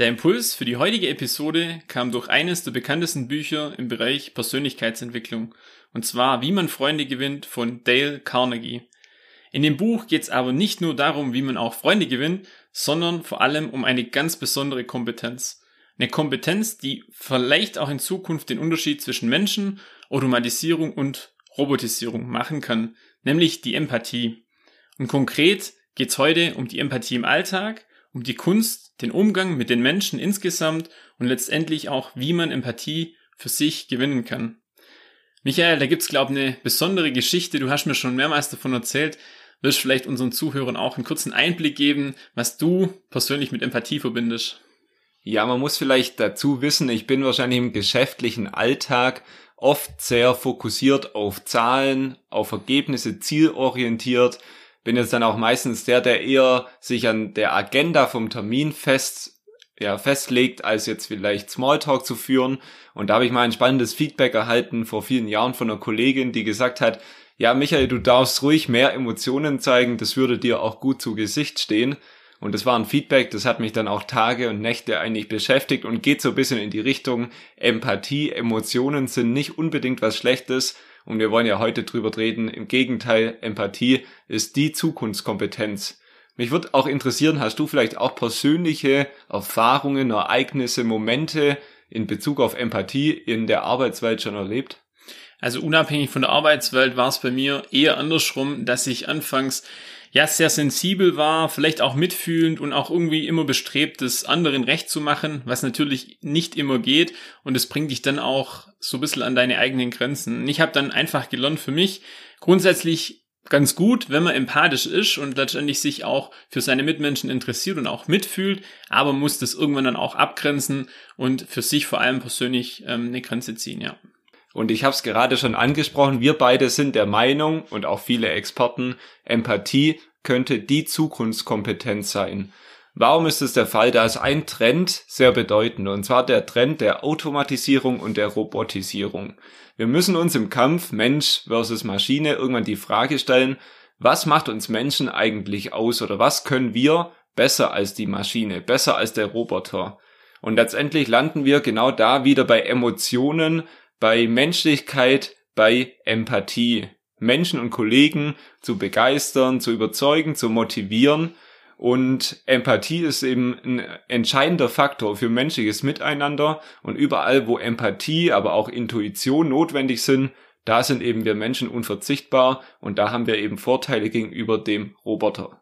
Der Impuls für die heutige Episode kam durch eines der bekanntesten Bücher im Bereich Persönlichkeitsentwicklung, und zwar Wie man Freunde gewinnt von Dale Carnegie. In dem Buch geht es aber nicht nur darum, wie man auch Freunde gewinnt, sondern vor allem um eine ganz besondere Kompetenz. Eine Kompetenz, die vielleicht auch in Zukunft den Unterschied zwischen Menschen, Automatisierung und Robotisierung machen kann, nämlich die Empathie. Und konkret geht es heute um die Empathie im Alltag, um die Kunst, den Umgang mit den Menschen insgesamt und letztendlich auch, wie man Empathie für sich gewinnen kann. Michael, da gibt's glaube eine besondere Geschichte. Du hast mir schon mehrmals davon erzählt. Willst du vielleicht unseren Zuhörern auch einen kurzen Einblick geben, was du persönlich mit Empathie verbindest? Ja, man muss vielleicht dazu wissen, ich bin wahrscheinlich im geschäftlichen Alltag oft sehr fokussiert auf Zahlen, auf Ergebnisse, zielorientiert. Bin jetzt dann auch meistens der, der eher sich an der Agenda vom Termin fest, ja, festlegt, als jetzt vielleicht Smalltalk zu führen. Und da habe ich mal ein spannendes Feedback erhalten vor vielen Jahren von einer Kollegin, die gesagt hat, ja, Michael, du darfst ruhig mehr Emotionen zeigen, das würde dir auch gut zu Gesicht stehen. Und das war ein Feedback, das hat mich dann auch Tage und Nächte eigentlich beschäftigt und geht so ein bisschen in die Richtung Empathie. Emotionen sind nicht unbedingt was Schlechtes und wir wollen ja heute drüber reden. Im Gegenteil, Empathie ist die Zukunftskompetenz. Mich würde auch interessieren, hast du vielleicht auch persönliche Erfahrungen, Ereignisse, Momente in Bezug auf Empathie in der Arbeitswelt schon erlebt? Also unabhängig von der Arbeitswelt war es bei mir eher andersrum, dass ich anfangs ja sehr sensibel war, vielleicht auch mitfühlend und auch irgendwie immer bestrebt, das anderen recht zu machen, was natürlich nicht immer geht und es bringt dich dann auch so ein bisschen an deine eigenen Grenzen. Und ich habe dann einfach gelernt für mich grundsätzlich ganz gut, wenn man empathisch ist und letztendlich sich auch für seine Mitmenschen interessiert und auch mitfühlt, aber muss das irgendwann dann auch abgrenzen und für sich vor allem persönlich ähm, eine Grenze ziehen, ja. Und ich habe es gerade schon angesprochen, wir beide sind der Meinung und auch viele Experten, Empathie könnte die Zukunftskompetenz sein. Warum ist es der Fall? Da ist ein Trend sehr bedeutend, und zwar der Trend der Automatisierung und der Robotisierung. Wir müssen uns im Kampf Mensch versus Maschine irgendwann die Frage stellen, was macht uns Menschen eigentlich aus oder was können wir besser als die Maschine, besser als der Roboter? Und letztendlich landen wir genau da wieder bei Emotionen, bei Menschlichkeit, bei Empathie. Menschen und Kollegen zu begeistern, zu überzeugen, zu motivieren. Und Empathie ist eben ein entscheidender Faktor für menschliches Miteinander. Und überall, wo Empathie, aber auch Intuition notwendig sind, da sind eben wir Menschen unverzichtbar und da haben wir eben Vorteile gegenüber dem Roboter.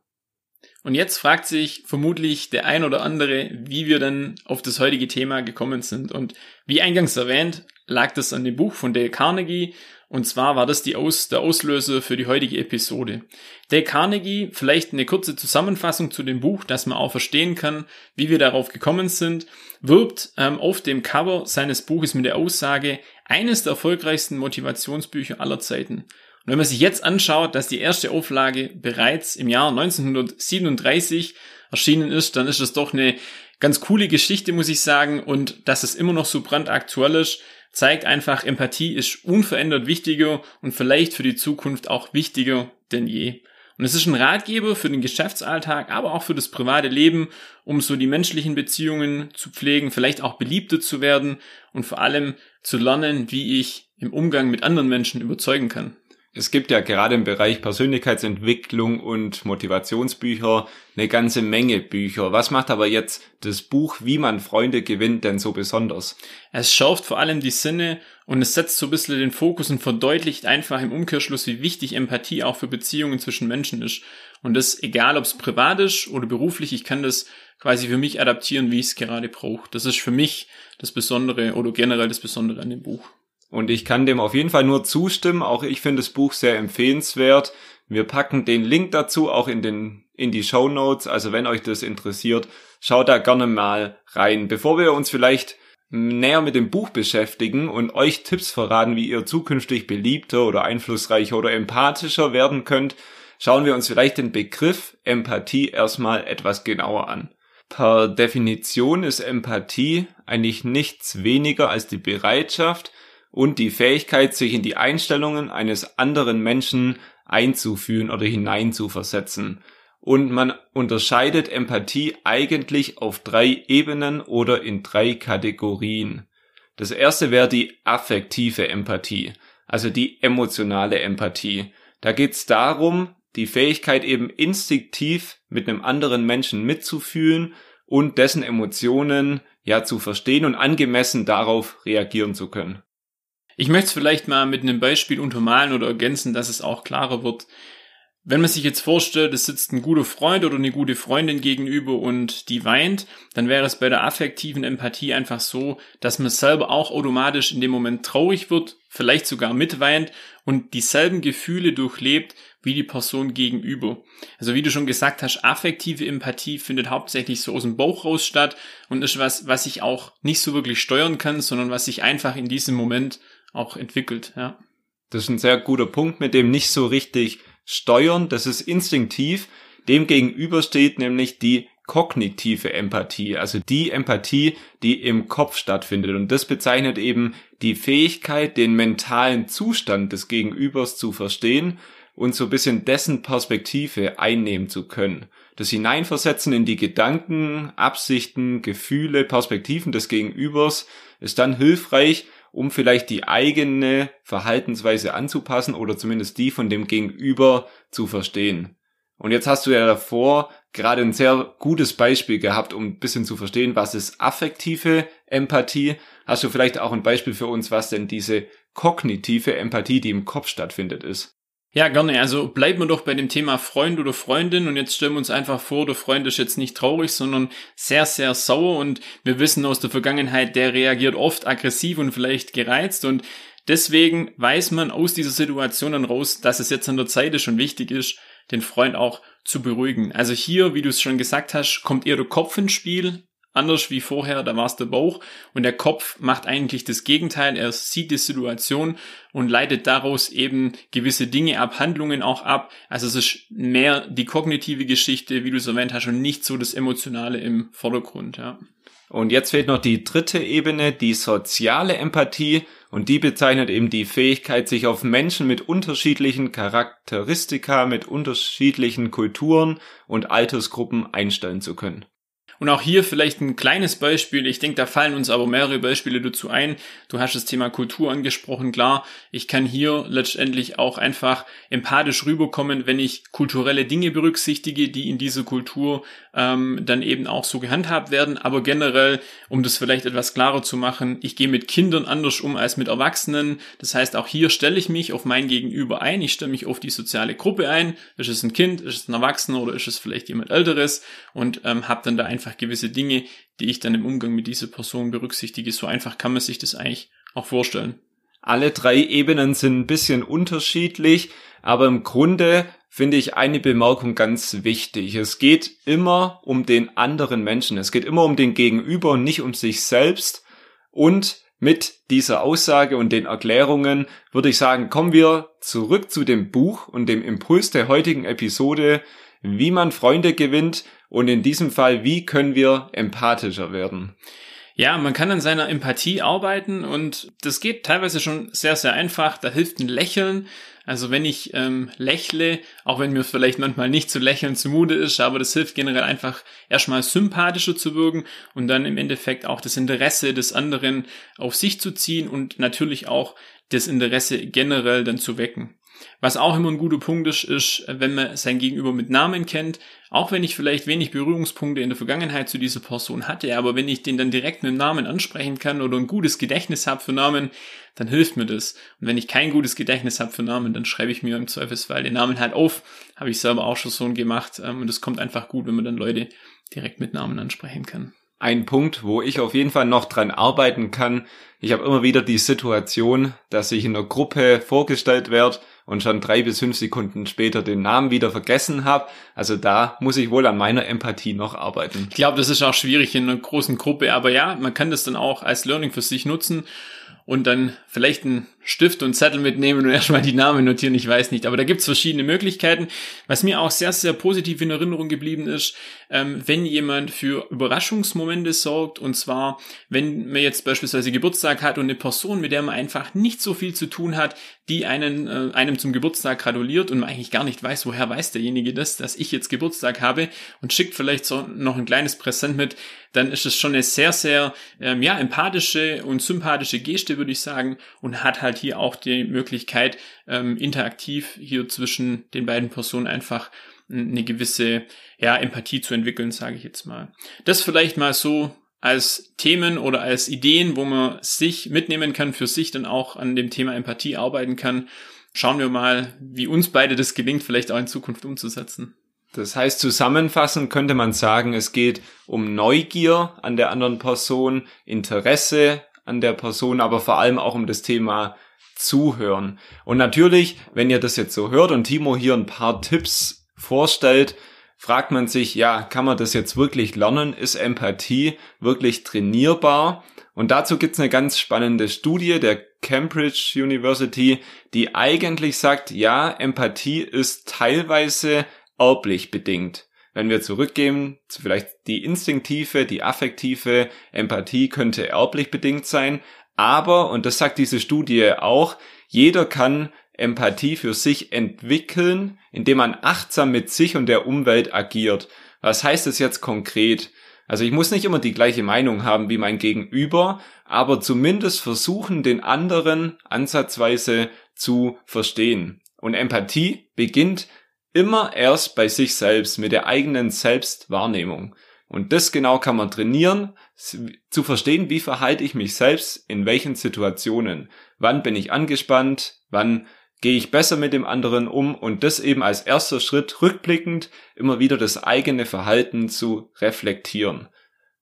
Und jetzt fragt sich vermutlich der ein oder andere, wie wir denn auf das heutige Thema gekommen sind. Und wie eingangs erwähnt, lag das an dem Buch von Dale Carnegie. Und zwar war das Aus der Auslöser für die heutige Episode. Dale Carnegie, vielleicht eine kurze Zusammenfassung zu dem Buch, dass man auch verstehen kann, wie wir darauf gekommen sind, wirbt ähm, auf dem Cover seines Buches mit der Aussage, eines der erfolgreichsten Motivationsbücher aller Zeiten. Und wenn man sich jetzt anschaut, dass die erste Auflage bereits im Jahr 1937 erschienen ist, dann ist das doch eine ganz coole Geschichte, muss ich sagen. Und dass es immer noch so brandaktuell ist, zeigt einfach, Empathie ist unverändert wichtiger und vielleicht für die Zukunft auch wichtiger denn je. Und es ist ein Ratgeber für den Geschäftsalltag, aber auch für das private Leben, um so die menschlichen Beziehungen zu pflegen, vielleicht auch beliebter zu werden und vor allem zu lernen, wie ich im Umgang mit anderen Menschen überzeugen kann. Es gibt ja gerade im Bereich Persönlichkeitsentwicklung und Motivationsbücher eine ganze Menge Bücher. Was macht aber jetzt das Buch Wie man Freunde gewinnt denn so besonders? Es schärft vor allem die Sinne und es setzt so ein bisschen den Fokus und verdeutlicht einfach im Umkehrschluss, wie wichtig Empathie auch für Beziehungen zwischen Menschen ist. Und das egal, ob es privat ist oder beruflich, ich kann das quasi für mich adaptieren, wie ich es gerade brauche. Das ist für mich das Besondere oder generell das Besondere an dem Buch. Und ich kann dem auf jeden Fall nur zustimmen. Auch ich finde das Buch sehr empfehlenswert. Wir packen den Link dazu auch in den, in die Show Notes. Also wenn euch das interessiert, schaut da gerne mal rein. Bevor wir uns vielleicht näher mit dem Buch beschäftigen und euch Tipps verraten, wie ihr zukünftig beliebter oder einflussreicher oder empathischer werden könnt, schauen wir uns vielleicht den Begriff Empathie erstmal etwas genauer an. Per Definition ist Empathie eigentlich nichts weniger als die Bereitschaft und die Fähigkeit, sich in die Einstellungen eines anderen Menschen einzuführen oder hineinzuversetzen. Und man unterscheidet Empathie eigentlich auf drei Ebenen oder in drei Kategorien. Das erste wäre die affektive Empathie, also die emotionale Empathie. Da geht es darum, die Fähigkeit eben instinktiv mit einem anderen Menschen mitzufühlen und dessen Emotionen ja zu verstehen und angemessen darauf reagieren zu können. Ich möchte es vielleicht mal mit einem Beispiel untermalen oder ergänzen, dass es auch klarer wird. Wenn man sich jetzt vorstellt, es sitzt ein guter Freund oder eine gute Freundin gegenüber und die weint, dann wäre es bei der affektiven Empathie einfach so, dass man selber auch automatisch in dem Moment traurig wird, vielleicht sogar mitweint und dieselben Gefühle durchlebt wie die Person gegenüber. Also wie du schon gesagt hast, affektive Empathie findet hauptsächlich so aus dem Bauch raus statt und ist was, was ich auch nicht so wirklich steuern kann, sondern was sich einfach in diesem Moment auch entwickelt, ja. Das ist ein sehr guter Punkt, mit dem nicht so richtig steuern, das ist instinktiv. Dem gegenüber steht nämlich die kognitive Empathie, also die Empathie, die im Kopf stattfindet. Und das bezeichnet eben die Fähigkeit, den mentalen Zustand des Gegenübers zu verstehen und so ein bisschen dessen Perspektive einnehmen zu können. Das Hineinversetzen in die Gedanken, Absichten, Gefühle, Perspektiven des Gegenübers ist dann hilfreich, um vielleicht die eigene Verhaltensweise anzupassen oder zumindest die von dem Gegenüber zu verstehen. Und jetzt hast du ja davor gerade ein sehr gutes Beispiel gehabt, um ein bisschen zu verstehen, was ist affektive Empathie. Hast du vielleicht auch ein Beispiel für uns, was denn diese kognitive Empathie, die im Kopf stattfindet, ist? Ja, gerne. Also bleiben wir doch bei dem Thema Freund oder Freundin und jetzt stellen wir uns einfach vor, der Freund ist jetzt nicht traurig, sondern sehr, sehr sauer und wir wissen aus der Vergangenheit, der reagiert oft aggressiv und vielleicht gereizt und deswegen weiß man aus dieser Situation dann raus, dass es jetzt an der Zeit ist und wichtig ist, den Freund auch zu beruhigen. Also hier, wie du es schon gesagt hast, kommt eher der Kopf ins Spiel, anders wie vorher, da war es der Bauch und der Kopf macht eigentlich das Gegenteil, er sieht die Situation und leitet daraus eben gewisse Dinge ab, Handlungen auch ab. Also es ist mehr die kognitive Geschichte, wie du es erwähnt hast, und nicht so das Emotionale im Vordergrund, ja. Und jetzt fehlt noch die dritte Ebene, die soziale Empathie. Und die bezeichnet eben die Fähigkeit, sich auf Menschen mit unterschiedlichen Charakteristika, mit unterschiedlichen Kulturen und Altersgruppen einstellen zu können. Und auch hier vielleicht ein kleines Beispiel. Ich denke, da fallen uns aber mehrere Beispiele dazu ein. Du hast das Thema Kultur angesprochen. Klar, ich kann hier letztendlich auch einfach empathisch rüberkommen, wenn ich kulturelle Dinge berücksichtige, die in dieser Kultur ähm, dann eben auch so gehandhabt werden. Aber generell, um das vielleicht etwas klarer zu machen, ich gehe mit Kindern anders um als mit Erwachsenen. Das heißt, auch hier stelle ich mich auf mein Gegenüber ein. Ich stelle mich auf die soziale Gruppe ein. Ist es ein Kind, ist es ein Erwachsener oder ist es vielleicht jemand Älteres? Und ähm, habe dann da einfach einfach gewisse Dinge, die ich dann im Umgang mit dieser Person berücksichtige. So einfach kann man sich das eigentlich auch vorstellen. Alle drei Ebenen sind ein bisschen unterschiedlich, aber im Grunde finde ich eine Bemerkung ganz wichtig. Es geht immer um den anderen Menschen. Es geht immer um den Gegenüber und nicht um sich selbst. Und mit dieser Aussage und den Erklärungen würde ich sagen, kommen wir zurück zu dem Buch und dem Impuls der heutigen Episode, wie man Freunde gewinnt und in diesem Fall, wie können wir empathischer werden? Ja, man kann an seiner Empathie arbeiten und das geht teilweise schon sehr, sehr einfach. Da hilft ein Lächeln. Also wenn ich ähm, lächle, auch wenn mir vielleicht manchmal nicht zu lächeln zumute ist, aber das hilft generell einfach erstmal sympathischer zu wirken und dann im Endeffekt auch das Interesse des anderen auf sich zu ziehen und natürlich auch das Interesse generell dann zu wecken. Was auch immer ein guter Punkt ist, ist, wenn man sein Gegenüber mit Namen kennt, auch wenn ich vielleicht wenig Berührungspunkte in der Vergangenheit zu dieser Person hatte, aber wenn ich den dann direkt mit Namen ansprechen kann oder ein gutes Gedächtnis habe für Namen, dann hilft mir das. Und wenn ich kein gutes Gedächtnis habe für Namen, dann schreibe ich mir im Zweifelsfall den Namen halt auf. Habe ich selber auch schon so gemacht. Ähm, und es kommt einfach gut, wenn man dann Leute direkt mit Namen ansprechen kann ein Punkt, wo ich auf jeden Fall noch dran arbeiten kann. Ich habe immer wieder die Situation, dass ich in einer Gruppe vorgestellt werde und schon drei bis fünf Sekunden später den Namen wieder vergessen habe. Also da muss ich wohl an meiner Empathie noch arbeiten. Ich glaube, das ist auch schwierig in einer großen Gruppe, aber ja, man kann das dann auch als Learning für sich nutzen und dann vielleicht einen Stift und Zettel mitnehmen und erstmal die Namen notieren, ich weiß nicht. Aber da gibt's verschiedene Möglichkeiten. Was mir auch sehr, sehr positiv in Erinnerung geblieben ist, ähm, wenn jemand für Überraschungsmomente sorgt, und zwar, wenn man jetzt beispielsweise Geburtstag hat und eine Person, mit der man einfach nicht so viel zu tun hat, die einen, äh, einem zum Geburtstag gratuliert und man eigentlich gar nicht weiß, woher weiß derjenige das, dass ich jetzt Geburtstag habe und schickt vielleicht so noch ein kleines Präsent mit, dann ist es schon eine sehr, sehr ähm, ja, empathische und sympathische Geste, würde ich sagen, und hat halt hier auch die Möglichkeit, ähm, interaktiv hier zwischen den beiden Personen einfach eine gewisse ja, Empathie zu entwickeln, sage ich jetzt mal. Das vielleicht mal so als Themen oder als Ideen, wo man sich mitnehmen kann, für sich dann auch an dem Thema Empathie arbeiten kann. Schauen wir mal, wie uns beide das gelingt, vielleicht auch in Zukunft umzusetzen. Das heißt, zusammenfassend könnte man sagen, es geht um Neugier an der anderen Person, Interesse an der Person, aber vor allem auch um das Thema Zuhören. Und natürlich, wenn ihr das jetzt so hört und Timo hier ein paar Tipps vorstellt, fragt man sich, ja, kann man das jetzt wirklich lernen? Ist Empathie wirklich trainierbar? Und dazu gibt's eine ganz spannende Studie der Cambridge University, die eigentlich sagt, ja, Empathie ist teilweise erblich bedingt. Wenn wir zurückgehen, vielleicht die instinktive, die affektive Empathie könnte erblich bedingt sein, aber, und das sagt diese Studie auch, jeder kann Empathie für sich entwickeln, indem man achtsam mit sich und der Umwelt agiert. Was heißt das jetzt konkret? Also ich muss nicht immer die gleiche Meinung haben wie mein Gegenüber, aber zumindest versuchen, den anderen ansatzweise zu verstehen. Und Empathie beginnt immer erst bei sich selbst, mit der eigenen Selbstwahrnehmung. Und das genau kann man trainieren, zu verstehen, wie verhalte ich mich selbst in welchen Situationen. Wann bin ich angespannt? Wann gehe ich besser mit dem anderen um? Und das eben als erster Schritt rückblickend immer wieder das eigene Verhalten zu reflektieren.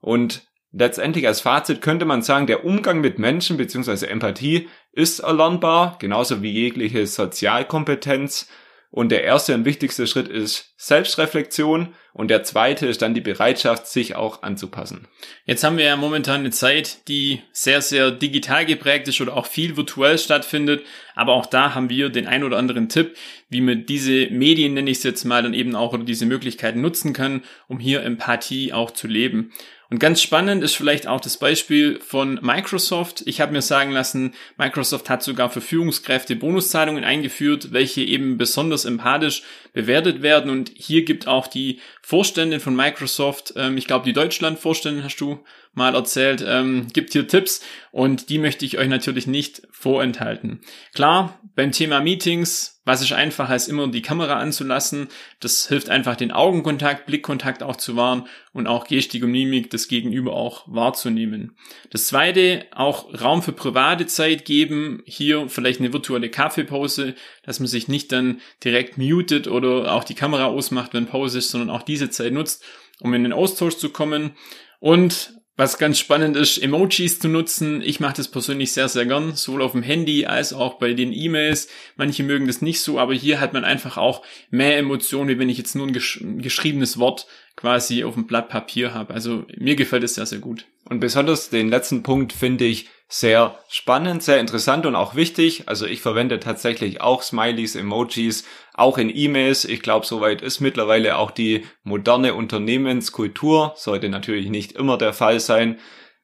Und letztendlich als Fazit könnte man sagen, der Umgang mit Menschen bzw. Empathie ist erlernbar, genauso wie jegliche Sozialkompetenz. Und der erste und wichtigste Schritt ist Selbstreflexion und der zweite ist dann die Bereitschaft, sich auch anzupassen. Jetzt haben wir ja momentan eine Zeit, die sehr, sehr digital geprägt ist oder auch viel virtuell stattfindet. Aber auch da haben wir den ein oder anderen Tipp, wie man diese Medien, nenne ich es jetzt mal, dann eben auch oder diese Möglichkeiten nutzen kann, um hier Empathie auch zu leben. Und ganz spannend ist vielleicht auch das Beispiel von Microsoft. Ich habe mir sagen lassen, Microsoft hat sogar für Führungskräfte Bonuszahlungen eingeführt, welche eben besonders empathisch bewertet werden. Und hier gibt auch die Vorständin von Microsoft, ähm, ich glaube die Deutschland-Vorständin hast du mal erzählt, ähm, gibt hier Tipps und die möchte ich euch natürlich nicht vorenthalten. Klar, beim Thema Meetings, was ist einfacher als immer die Kamera anzulassen, das hilft einfach den Augenkontakt, Blickkontakt auch zu wahren und auch Gestik und Mimik das Gegenüber auch wahrzunehmen. Das zweite, auch Raum für private Zeit geben, hier vielleicht eine virtuelle Kaffeepause, dass man sich nicht dann direkt mutet oder auch die Kamera ausmacht, wenn Pause ist, sondern auch diese Zeit nutzt, um in den Austausch zu kommen. Und was ganz spannend ist, Emojis zu nutzen. Ich mache das persönlich sehr, sehr gern, sowohl auf dem Handy als auch bei den E-Mails. Manche mögen das nicht so, aber hier hat man einfach auch mehr Emotionen, wie wenn ich jetzt nur ein, gesch ein geschriebenes Wort quasi auf dem Blatt Papier habe. Also mir gefällt es sehr, sehr gut. Und besonders den letzten Punkt finde ich sehr spannend, sehr interessant und auch wichtig. Also ich verwende tatsächlich auch Smileys, Emojis, auch in E-Mails. Ich glaube, soweit ist mittlerweile auch die moderne Unternehmenskultur. Sollte natürlich nicht immer der Fall sein.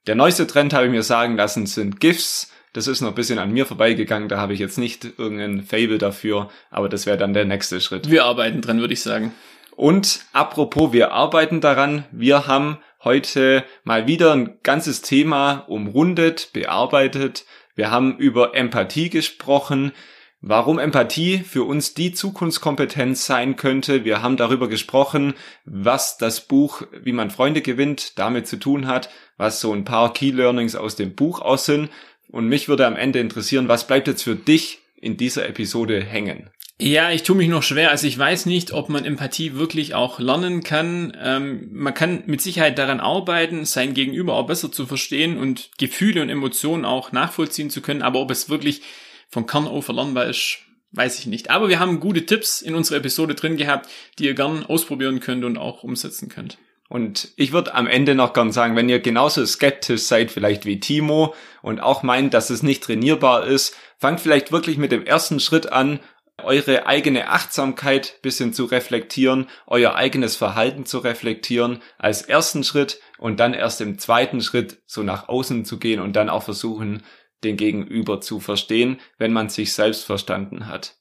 Der neueste Trend, habe ich mir sagen lassen, sind GIFs. Das ist noch ein bisschen an mir vorbeigegangen, da habe ich jetzt nicht irgendein Fable dafür, aber das wäre dann der nächste Schritt. Wir arbeiten dran, würde ich sagen. Und apropos, wir arbeiten daran, wir haben heute mal wieder ein ganzes Thema umrundet, bearbeitet. Wir haben über Empathie gesprochen, warum Empathie für uns die Zukunftskompetenz sein könnte. Wir haben darüber gesprochen, was das Buch Wie man Freunde gewinnt damit zu tun hat, was so ein paar Key Learnings aus dem Buch aus sind. Und mich würde am Ende interessieren, was bleibt jetzt für dich in dieser Episode hängen? Ja, ich tue mich noch schwer. Also ich weiß nicht, ob man Empathie wirklich auch lernen kann. Ähm, man kann mit Sicherheit daran arbeiten, sein Gegenüber auch besser zu verstehen und Gefühle und Emotionen auch nachvollziehen zu können. Aber ob es wirklich von Kern auf erlernbar ist, weiß ich nicht. Aber wir haben gute Tipps in unserer Episode drin gehabt, die ihr gern ausprobieren könnt und auch umsetzen könnt. Und ich würde am Ende noch gern sagen, wenn ihr genauso skeptisch seid, vielleicht wie Timo, und auch meint, dass es nicht trainierbar ist, fangt vielleicht wirklich mit dem ersten Schritt an, eure eigene Achtsamkeit bisschen zu reflektieren, euer eigenes Verhalten zu reflektieren als ersten Schritt und dann erst im zweiten Schritt so nach außen zu gehen und dann auch versuchen, den Gegenüber zu verstehen, wenn man sich selbst verstanden hat.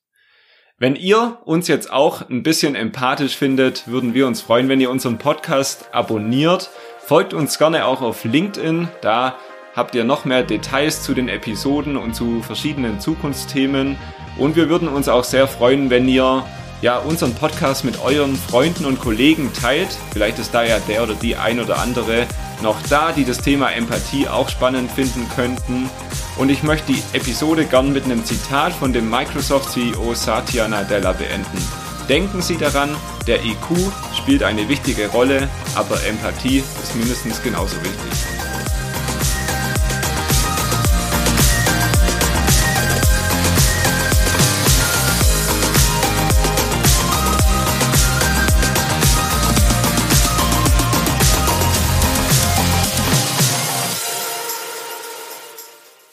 Wenn ihr uns jetzt auch ein bisschen empathisch findet, würden wir uns freuen, wenn ihr unseren Podcast abonniert. Folgt uns gerne auch auf LinkedIn, da habt ihr noch mehr Details zu den Episoden und zu verschiedenen Zukunftsthemen. Und wir würden uns auch sehr freuen, wenn ihr ja unseren Podcast mit euren Freunden und Kollegen teilt. Vielleicht ist da ja der oder die ein oder andere noch da, die das Thema Empathie auch spannend finden könnten. Und ich möchte die Episode gern mit einem Zitat von dem Microsoft CEO Satya Nadella beenden. Denken Sie daran, der IQ spielt eine wichtige Rolle, aber Empathie ist mindestens genauso wichtig.